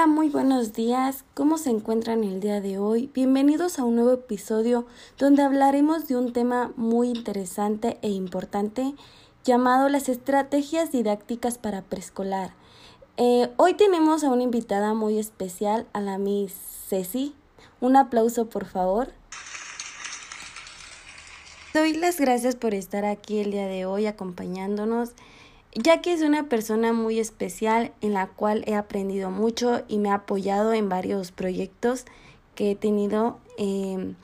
Hola, muy buenos días. ¿Cómo se encuentran el día de hoy? Bienvenidos a un nuevo episodio donde hablaremos de un tema muy interesante e importante llamado las estrategias didácticas para preescolar. Eh, hoy tenemos a una invitada muy especial, a la Miss Ceci. Un aplauso, por favor. Doy las gracias por estar aquí el día de hoy acompañándonos ya que es una persona muy especial en la cual he aprendido mucho y me ha apoyado en varios proyectos que he tenido. Em,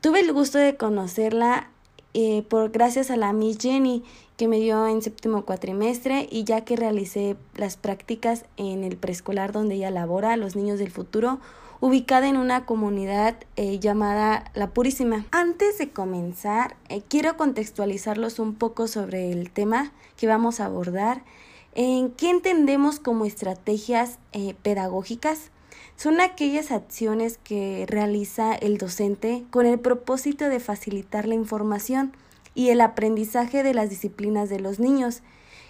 tuve el gusto de conocerla eh, por gracias a la Miss Jenny que me dio en séptimo cuatrimestre y ya que realicé las prácticas en el preescolar donde ella labora, los niños del futuro, ubicada en una comunidad eh, llamada La Purísima. Antes de comenzar, eh, quiero contextualizarlos un poco sobre el tema que vamos a abordar. ¿En qué entendemos como estrategias eh, pedagógicas? Son aquellas acciones que realiza el docente con el propósito de facilitar la información y el aprendizaje de las disciplinas de los niños,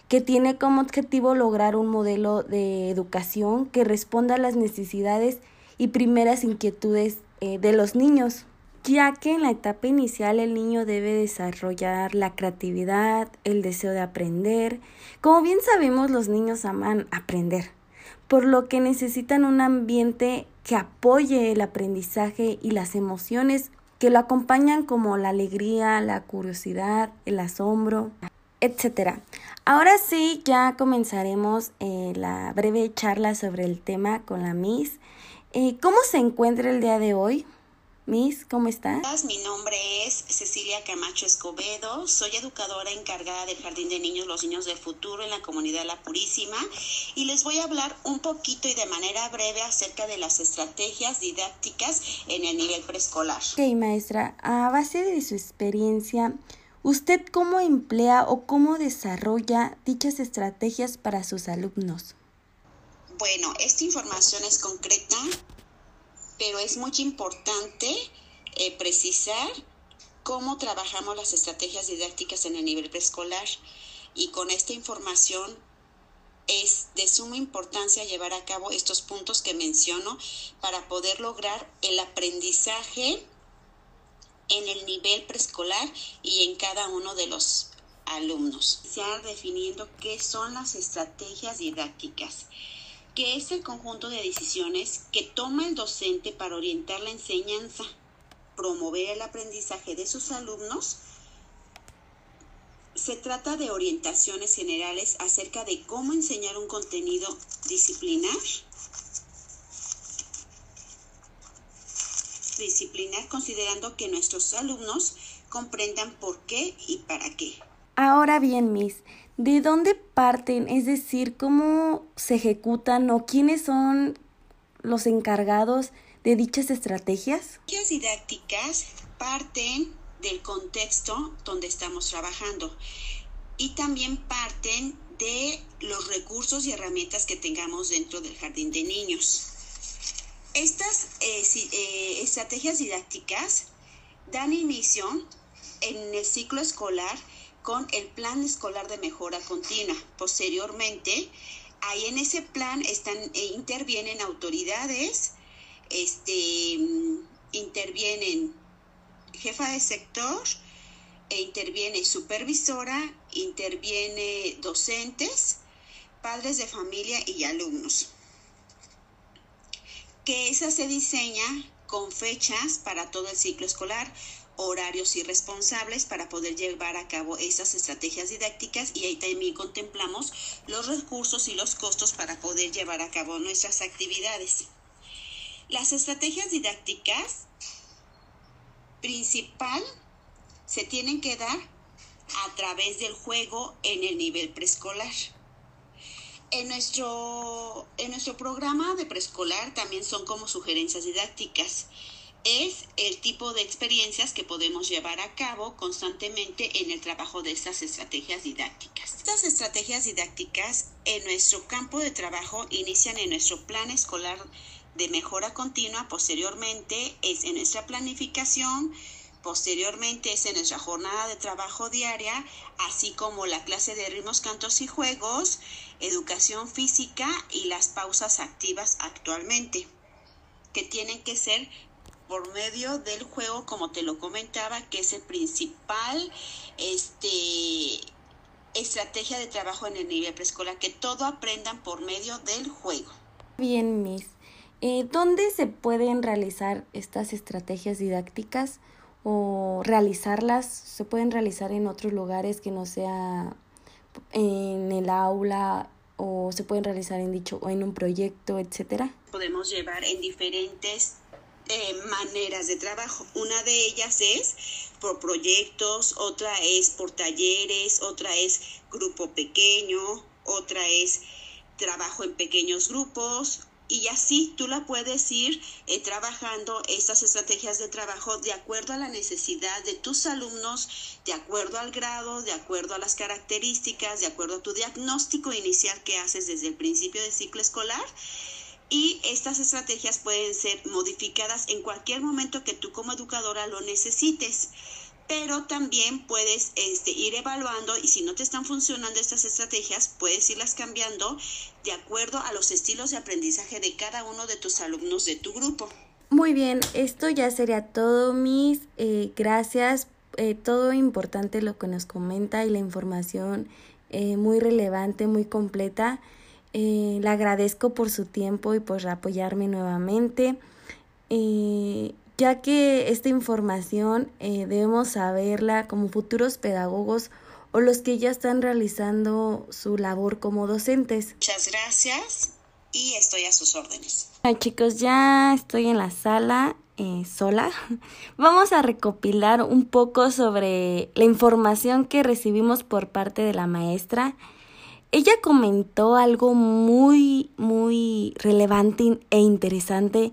que tiene como objetivo lograr un modelo de educación que responda a las necesidades y primeras inquietudes eh, de los niños, ya que en la etapa inicial el niño debe desarrollar la creatividad, el deseo de aprender. Como bien sabemos, los niños aman aprender, por lo que necesitan un ambiente que apoye el aprendizaje y las emociones que lo acompañan como la alegría, la curiosidad, el asombro, etc. Ahora sí, ya comenzaremos eh, la breve charla sobre el tema con la Miss. Eh, ¿Cómo se encuentra el día de hoy? Miss, ¿cómo estás? Mi nombre es Cecilia Camacho Escobedo, soy educadora encargada del Jardín de Niños Los Niños del Futuro en la comunidad La Purísima y les voy a hablar un poquito y de manera breve acerca de las estrategias didácticas en el nivel preescolar. Ok, maestra, a base de su experiencia, ¿usted cómo emplea o cómo desarrolla dichas estrategias para sus alumnos? Bueno, esta información es concreta, pero es muy importante eh, precisar cómo trabajamos las estrategias didácticas en el nivel preescolar. Y con esta información es de suma importancia llevar a cabo estos puntos que menciono para poder lograr el aprendizaje en el nivel preescolar y en cada uno de los alumnos. Iniciar definiendo qué son las estrategias didácticas que es el conjunto de decisiones que toma el docente para orientar la enseñanza, promover el aprendizaje de sus alumnos. Se trata de orientaciones generales acerca de cómo enseñar un contenido disciplinar, disciplinar considerando que nuestros alumnos comprendan por qué y para qué. Ahora bien, Miss, ¿De dónde parten? Es decir, ¿cómo se ejecutan o quiénes son los encargados de dichas estrategias? Las didácticas parten del contexto donde estamos trabajando y también parten de los recursos y herramientas que tengamos dentro del jardín de niños. Estas eh, eh, estrategias didácticas dan inicio en el ciclo escolar con el plan escolar de mejora continua. Posteriormente, ahí en ese plan están e intervienen autoridades, este, intervienen jefa de sector, e interviene supervisora, interviene docentes, padres de familia y alumnos. Que esa se diseña con fechas para todo el ciclo escolar horarios y responsables para poder llevar a cabo esas estrategias didácticas y ahí también contemplamos los recursos y los costos para poder llevar a cabo nuestras actividades. Las estrategias didácticas principal se tienen que dar a través del juego en el nivel preescolar. En nuestro, en nuestro programa de preescolar también son como sugerencias didácticas es el tipo de experiencias que podemos llevar a cabo constantemente en el trabajo de estas estrategias didácticas. Estas estrategias didácticas en nuestro campo de trabajo inician en nuestro plan escolar de mejora continua, posteriormente es en nuestra planificación Posteriormente es en nuestra jornada de trabajo diaria, así como la clase de ritmos, cantos y juegos, educación física y las pausas activas actualmente, que tienen que ser por medio del juego, como te lo comentaba, que es el principal este, estrategia de trabajo en el nivel preescolar, que todo aprendan por medio del juego. Bien, Miss. Eh, ¿Dónde se pueden realizar estas estrategias didácticas? O realizarlas, se pueden realizar en otros lugares que no sea en el aula o se pueden realizar en dicho o en un proyecto, etcétera. Podemos llevar en diferentes eh, maneras de trabajo. Una de ellas es por proyectos, otra es por talleres, otra es grupo pequeño, otra es trabajo en pequeños grupos, y así tú la puedes ir eh, trabajando estas estrategias de trabajo de acuerdo a la necesidad de tus alumnos, de acuerdo al grado, de acuerdo a las características, de acuerdo a tu diagnóstico inicial que haces desde el principio del ciclo escolar. Y estas estrategias pueden ser modificadas en cualquier momento que tú como educadora lo necesites pero también puedes este, ir evaluando y si no te están funcionando estas estrategias, puedes irlas cambiando de acuerdo a los estilos de aprendizaje de cada uno de tus alumnos de tu grupo. Muy bien, esto ya sería todo, mis eh, gracias. Eh, todo importante lo que nos comenta y la información eh, muy relevante, muy completa. le agradezco por su tiempo y por apoyarme nuevamente ya que esta información eh, debemos saberla como futuros pedagogos o los que ya están realizando su labor como docentes. Muchas gracias y estoy a sus órdenes. Chicos, ya estoy en la sala eh, sola. Vamos a recopilar un poco sobre la información que recibimos por parte de la maestra. Ella comentó algo muy, muy relevante e interesante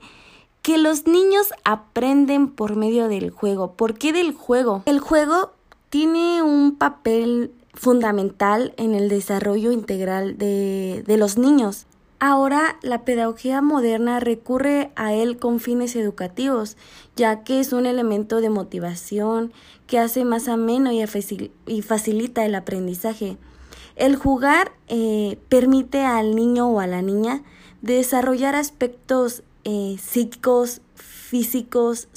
que los niños aprenden por medio del juego. ¿Por qué del juego? El juego tiene un papel fundamental en el desarrollo integral de, de los niños. Ahora la pedagogía moderna recurre a él con fines educativos, ya que es un elemento de motivación que hace más ameno y facilita el aprendizaje. El jugar eh, permite al niño o a la niña desarrollar aspectos eh, psíquicos, físicos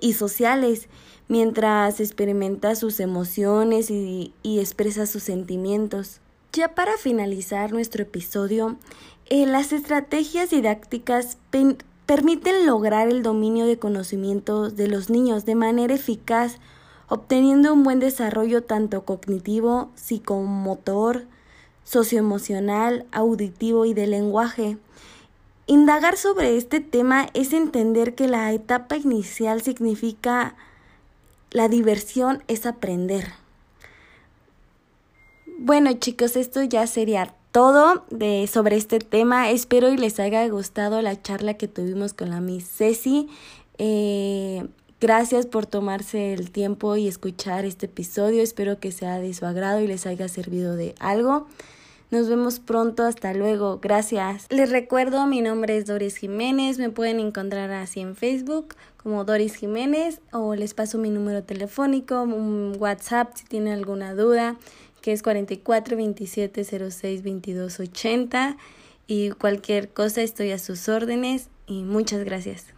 y sociales mientras experimenta sus emociones y, expresa sus sentimientos. Ya para finalizar nuestro episodio, eh, las estrategias didácticas permiten lograr el dominio de conocimientos de los niños de manera eficaz, obteniendo un buen desarrollo tanto cognitivo, psicomotor, socioemocional, auditivo y de lenguaje. Indagar sobre este tema es entender que la etapa inicial significa la diversión es aprender. Bueno chicos, esto ya sería todo de, sobre este tema. Espero y les haya gustado la charla que tuvimos con la Miss Ceci. Eh, gracias por tomarse el tiempo y escuchar este episodio. Espero que sea de su agrado y les haya servido de algo. Nos vemos pronto, hasta luego, gracias. Les recuerdo, mi nombre es Doris Jiménez, me pueden encontrar así en Facebook como Doris Jiménez o les paso mi número telefónico, un WhatsApp si tienen alguna duda, que es 44 27 06 22 80 y cualquier cosa estoy a sus órdenes y muchas gracias.